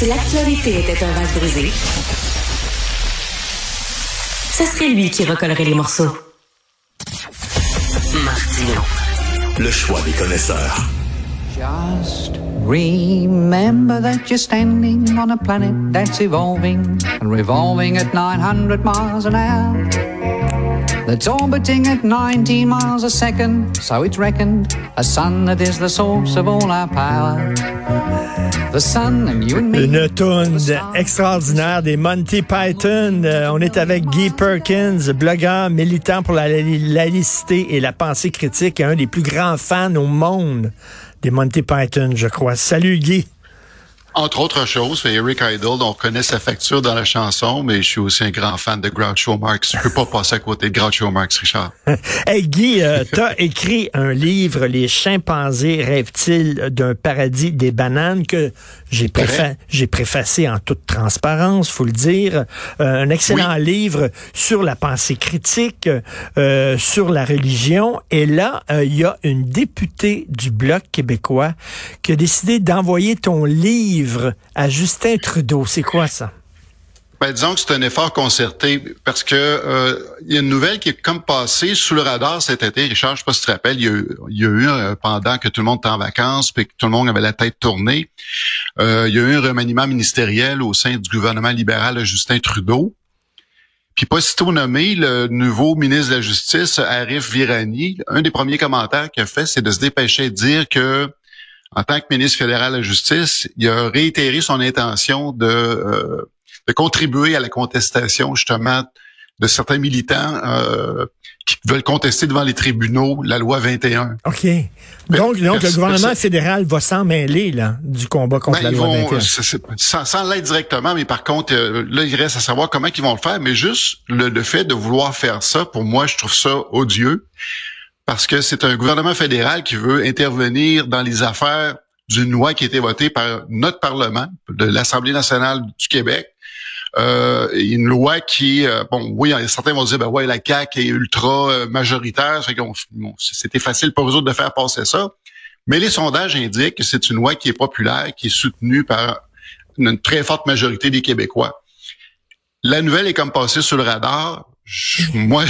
Si l'actualité était un vase brisé, ce serait lui qui recollerait les morceaux. Martino. Le choix des connaisseurs. Just remember that you're standing on a planet that's evolving and revolving at 900 miles an hour. That's orbiting at 19 miles a second, so it's reckoned a sun that is the source of all our power. The sun and you and me. Une tonne extraordinaire des Monty Python. Euh, on est avec Guy Perkins, blogueur militant pour la laïcité et la pensée critique, et un des plus grands fans au monde des Monty Python, je crois. Salut Guy. Entre autres choses, Eric Idle, on reconnaît sa facture dans la chanson, mais je suis aussi un grand fan de Groucho Marx. Je peux pas passer à côté de Groucho Marx, Richard. hey Guy, euh, tu as écrit un livre, Les chimpanzés rêvent-ils d'un paradis des bananes, que j'ai préfa j'ai préfacé en toute transparence, faut le dire. Euh, un excellent livre sur la pensée critique, euh, sur la religion. Et là, euh, il y a une députée du Bloc québécois qui a décidé d'envoyer ton livre à Justin Trudeau. C'est quoi ça? Ben, disons que c'est un effort concerté parce que euh, il y a une nouvelle qui est comme passée sous le radar cet été. Richard, je sais pas si tu te rappelles, il y a eu, y a eu pendant que tout le monde était en vacances puis que tout le monde avait la tête tournée, euh, il y a eu un remaniement ministériel au sein du gouvernement libéral Justin Trudeau. Puis pas sitôt nommé, le nouveau ministre de la Justice, Arif Virani, un des premiers commentaires qu'il a fait, c'est de se dépêcher de dire que en tant que ministre fédéral de la Justice, il a réitéré son intention de, euh, de contribuer à la contestation justement de certains militants euh, qui veulent contester devant les tribunaux la loi 21. OK. Donc, donc le gouvernement fédéral va s'en mêler là, du combat contre ben, la loi 21. Sans, sans l'aide directement, mais par contre, euh, là, il reste à savoir comment ils vont le faire. Mais juste le, le fait de vouloir faire ça, pour moi, je trouve ça odieux parce que c'est un gouvernement fédéral qui veut intervenir dans les affaires d'une loi qui a été votée par notre Parlement, de l'Assemblée nationale du Québec. Euh, une loi qui, euh, bon, oui, certains vont dire, ben ouais, la CAQ est ultra euh, majoritaire, c'était facile pour eux autres de faire passer ça. Mais les sondages indiquent que c'est une loi qui est populaire, qui est soutenue par une très forte majorité des Québécois. La nouvelle est comme passée sur le radar moi,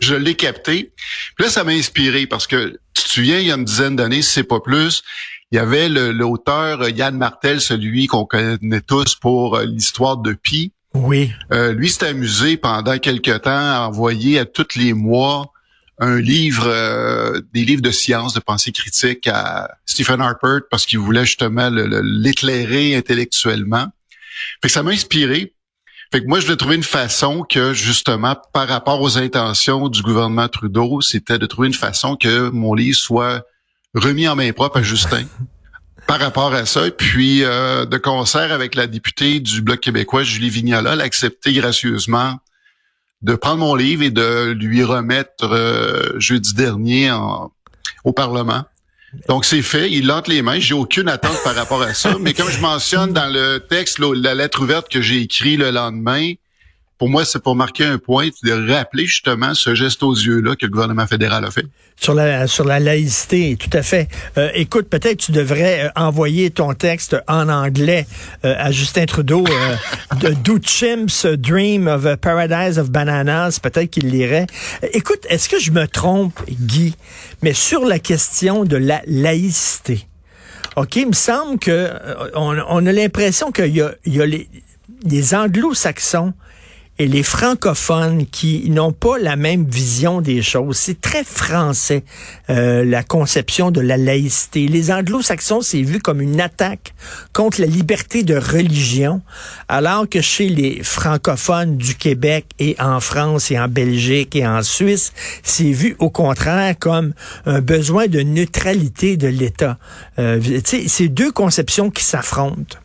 je, l'ai capté. Puis là, ça m'a inspiré parce que tu te souviens, il y a une dizaine d'années, si c'est pas plus, il y avait l'auteur Yann Martel, celui qu'on connaît tous pour euh, l'histoire de Pi. Oui. Euh, lui s'est amusé pendant quelques temps à envoyer à tous les mois un livre, euh, des livres de science, de pensée critique à Stephen Harper parce qu'il voulait justement l'éclairer intellectuellement. Fait que ça m'a inspiré. Fait que moi, je voulais trouver une façon que, justement, par rapport aux intentions du gouvernement Trudeau, c'était de trouver une façon que mon livre soit remis en main propre à Justin. par rapport à ça, puis euh, de concert avec la députée du Bloc québécois, Julie Vignola, elle a accepté gracieusement de prendre mon livre et de lui remettre euh, jeudi dernier au Parlement. Donc, c'est fait. Il lente les mains. J'ai aucune attente par rapport à ça. Mais comme je mentionne dans le texte, la lettre ouverte que j'ai écrit le lendemain, pour moi, c'est pour marquer un point, de rappeler justement ce geste aux yeux-là que le gouvernement fédéral a fait. Sur la, sur la laïcité, tout à fait. Euh, écoute, peut-être tu devrais euh, envoyer ton texte en anglais euh, à Justin Trudeau. de Do Chimps Dream of a Paradise of Bananas, peut-être qu'il lirait. Écoute, est-ce que je me trompe, Guy, mais sur la question de la laïcité, OK, il me semble que on, a l'impression qu'il y a, il y a les, les anglo-saxons et les francophones qui n'ont pas la même vision des choses. C'est très français, euh, la conception de la laïcité. Les anglo-saxons, c'est vu comme une attaque contre la liberté de religion, alors que chez les francophones du Québec et en France et en Belgique et en Suisse, c'est vu au contraire comme un besoin de neutralité de l'État. Euh, c'est deux conceptions qui s'affrontent.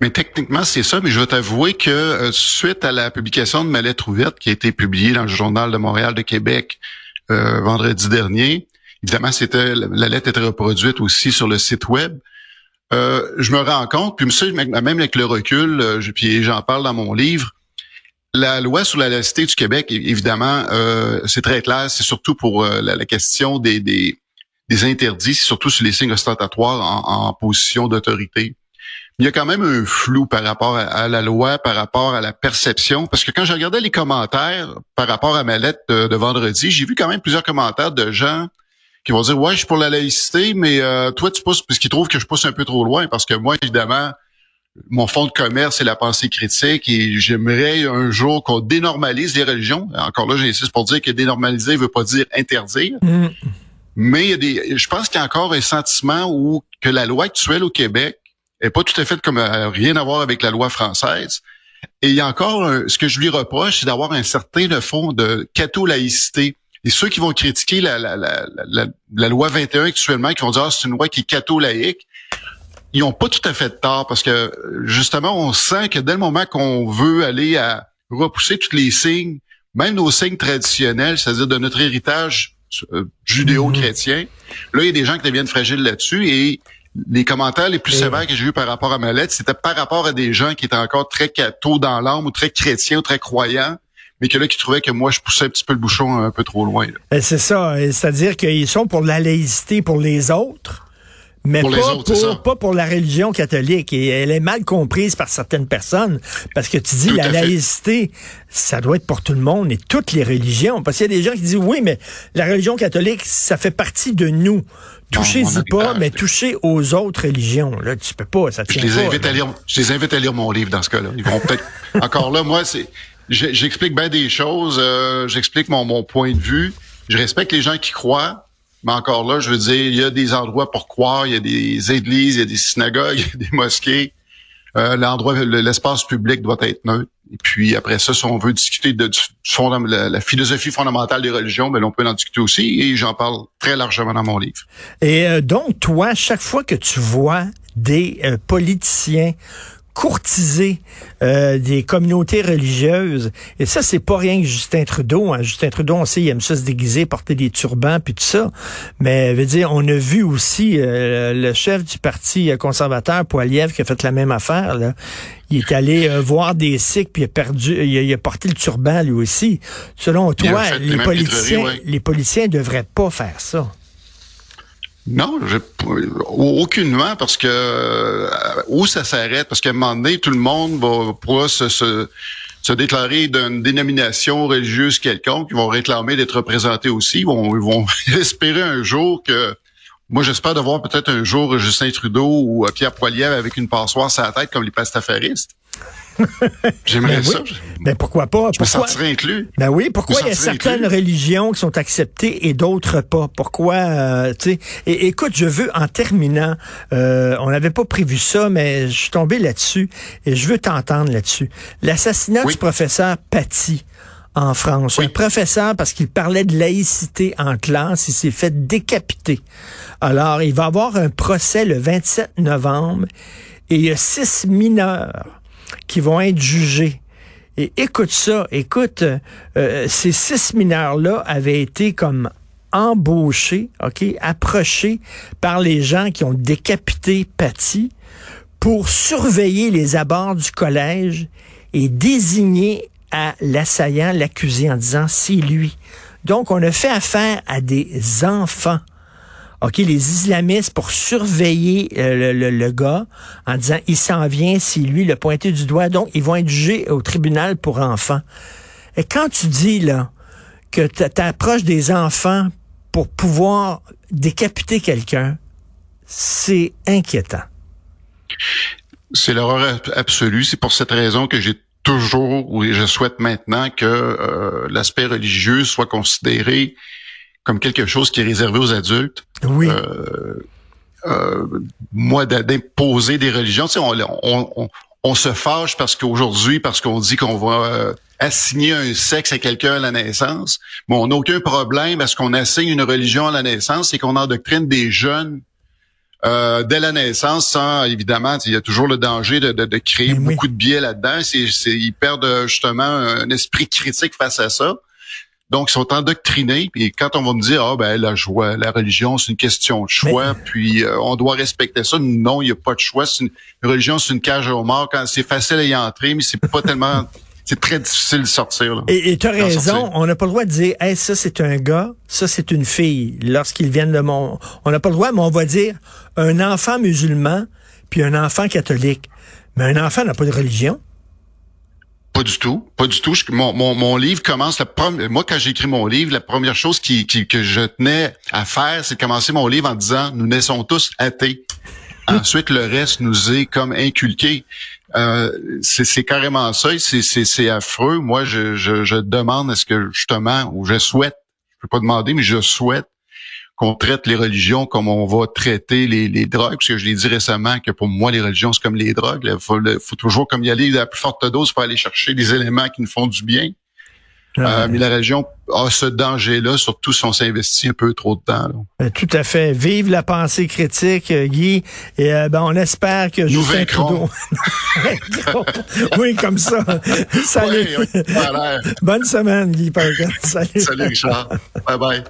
Mais techniquement, c'est ça, mais je veux t'avouer que euh, suite à la publication de ma lettre ouverte qui a été publiée dans le Journal de Montréal de Québec euh, vendredi dernier, évidemment, c'était la lettre était reproduite aussi sur le site web. Euh, je me rends compte, puis même avec le recul, je, puis j'en parle dans mon livre, la loi sur la laïcité du Québec, évidemment, c'est très clair, c'est surtout pour la, question des, des, interdits, c'est surtout sur les signes ostentatoires en, en position d'autorité. Il y a quand même un flou par rapport à, la loi, par rapport à la perception. Parce que quand je regardais les commentaires par rapport à ma lettre de, vendredi, j'ai vu quand même plusieurs commentaires de gens qui vont dire ouais je suis pour la laïcité mais euh, toi tu pousses parce qu'ils trouvent que je pousse un peu trop loin parce que moi évidemment mon fonds de commerce c'est la pensée critique et j'aimerais un jour qu'on dénormalise les religions encore là j'insiste pour dire que dénormaliser veut pas dire interdire mm. mais il y a des je pense qu'il y a encore un sentiment où que la loi actuelle au Québec est pas tout à fait comme euh, rien à voir avec la loi française. Et il y a encore ce que je lui reproche c'est d'avoir un certain fond de catho-laïcité et ceux qui vont critiquer la, la, la, la, loi 21 actuellement, qui vont dire ah, c'est une loi qui est catholaïque, ils ont pas tout à fait de tort parce que justement, on sent que dès le moment qu'on veut aller à repousser tous les signes, même nos signes traditionnels, c'est-à-dire de notre héritage euh, judéo-chrétien, là, il y a des gens qui deviennent fragiles là-dessus et les commentaires les plus sévères que j'ai eus par rapport à ma lettre, c'était par rapport à des gens qui étaient encore très catho dans l'âme ou très chrétiens ou très croyants mais que là, qui trouvaient que moi, je poussais un petit peu le bouchon un peu trop loin. Ben, c'est ça. C'est-à-dire qu'ils sont pour la laïcité pour les autres. Mais pas, pour, pas pour la religion catholique. Et elle est mal comprise par certaines personnes. Parce que tu dis, la laïcité, ça doit être pour tout le monde et toutes les religions. Parce qu'il y a des gens qui disent, oui, mais la religion catholique, ça fait partie de nous. Touchez-y pas, mais touchez aux autres religions. Là, tu peux pas, ça tient je les Invite à lire, je les invite à lire mon livre dans ce cas-là. Ils vont peut-être, encore là, moi, c'est, J'explique bien des choses, euh, j'explique mon, mon point de vue. Je respecte les gens qui croient, mais encore là, je veux dire, il y a des endroits pour croire, il y a des églises, il y a des synagogues, il y a des mosquées. Euh, L'endroit, l'espace public doit être neutre. Et puis après ça, si on veut discuter de la, la, philosophie fondamentale des religions, ben on peut en discuter aussi. Et j'en parle très largement dans mon livre. Et euh, donc, toi, chaque fois que tu vois des euh, politiciens courtiser euh, des communautés religieuses. Et ça, c'est pas rien que Justin Trudeau. Hein. Justin Trudeau, on sait, il aime ça se déguiser, porter des turbans, puis tout ça. Mais, veut dire, on a vu aussi euh, le chef du Parti conservateur, Poiliev, qui a fait la même affaire. Là. Il est allé euh, voir des Sikhs, puis il a perdu, il a, porté le turban lui aussi. Selon toi, les politiciens, les politiciens devraient pas faire ça. Non, aucunement, parce que euh, où ça s'arrête, parce qu'à un moment donné, tout le monde va pouvoir se, se, se déclarer d'une dénomination religieuse quelconque, ils vont réclamer d'être représentés aussi, ils vont, ils vont espérer un jour que moi, j'espère de voir peut-être un jour Justin Trudeau ou Pierre Poilievre avec une passoire sur la tête comme les pastafaristes. J'aimerais ben ça. Mais ben pourquoi pas? Je pourquoi? me inclus. Ben oui, pourquoi il y a certaines religions qui sont acceptées et d'autres pas? Pourquoi, euh, tu sais? Écoute, je veux, en terminant, euh, on n'avait pas prévu ça, mais je suis tombé là-dessus et je veux t'entendre là-dessus. L'assassinat du professeur Paty en France. Un professeur, parce qu'il parlait de laïcité en classe, il s'est fait décapiter. Alors, il va avoir un procès le 27 novembre et il y a six mineurs qui vont être jugés. Et écoute ça, écoute, euh, ces six mineurs-là avaient été comme embauchés, OK, approchés par les gens qui ont décapité Patty pour surveiller les abords du collège et désigner à l'assaillant l'accusé en disant c'est lui. Donc on a fait affaire à des enfants. OK, les islamistes pour surveiller euh, le, gars en disant il s'en vient, c'est lui le pointé du doigt. Donc, ils vont être jugés au tribunal pour enfants. Et quand tu dis là que tu approches des enfants pour pouvoir décapiter quelqu'un, c'est inquiétant. C'est l'horreur absolue. C'est pour cette raison que j'ai toujours, ou je souhaite maintenant que euh, l'aspect religieux soit considéré comme quelque chose qui est réservé aux adultes. Oui. Euh, euh, moi, d'imposer des religions, tu on, on, on, se fâche parce qu'aujourd'hui, parce qu'on dit qu'on va euh, assigner un sexe à quelqu'un à la naissance, mais on n'a aucun problème parce qu'on assigne une religion à la naissance et qu'on endoctrine des jeunes euh, dès la naissance, sans évidemment, il y a toujours le danger de, de, de créer beaucoup de biais là-dedans. C'est, ils perdent justement un esprit critique face à ça. Donc, ils sont endoctrinés. Puis quand on va me dire, ah ben la joie, la religion, c'est une question de choix, puis euh, on doit respecter ça. Non, il n'y a pas de choix. Une, une, religion, c'est une cage au mort. Quand c'est facile à y entrer, mais c'est pas tellement. C'est très difficile de sortir. Là, et tu as raison, on n'a pas le droit de dire, hey, ça c'est un gars, ça c'est une fille. Lorsqu'ils viennent de mon, on n'a pas le droit, mais on va dire un enfant musulman puis un enfant catholique. Mais un enfant n'a pas de religion. Pas du tout, pas du tout. mon, mon, mon, livre commence la première. Moi, quand j'ai écrit mon livre, la première chose qui, qui, que je tenais à faire, c'est de commencer mon livre en disant nous naissons tous athées. Ensuite, le reste nous est comme inculqué. Euh, c'est carrément ça. C'est affreux. Moi, je, je, je demande est-ce que justement, ou je souhaite, je peux pas demander, mais je souhaite qu'on traite les religions comme on va traiter les, les drogues, parce que je l'ai dit récemment que pour moi, les religions, c'est comme les drogues. Il faut, faut, toujours comme y aller à la plus forte dose pour aller chercher des éléments qui nous font du bien. Euh, mais la religion a ce danger-là, surtout si on s'investit un peu trop de temps. Euh, tout à fait. Vive la pensée critique, euh, Guy. Et ben, on espère que Nous Justin Trudeau... oui, comme ça. Salut. Oui, oui, Bonne semaine, Guy Parkin. Salut. Salut, Richard. bye bye.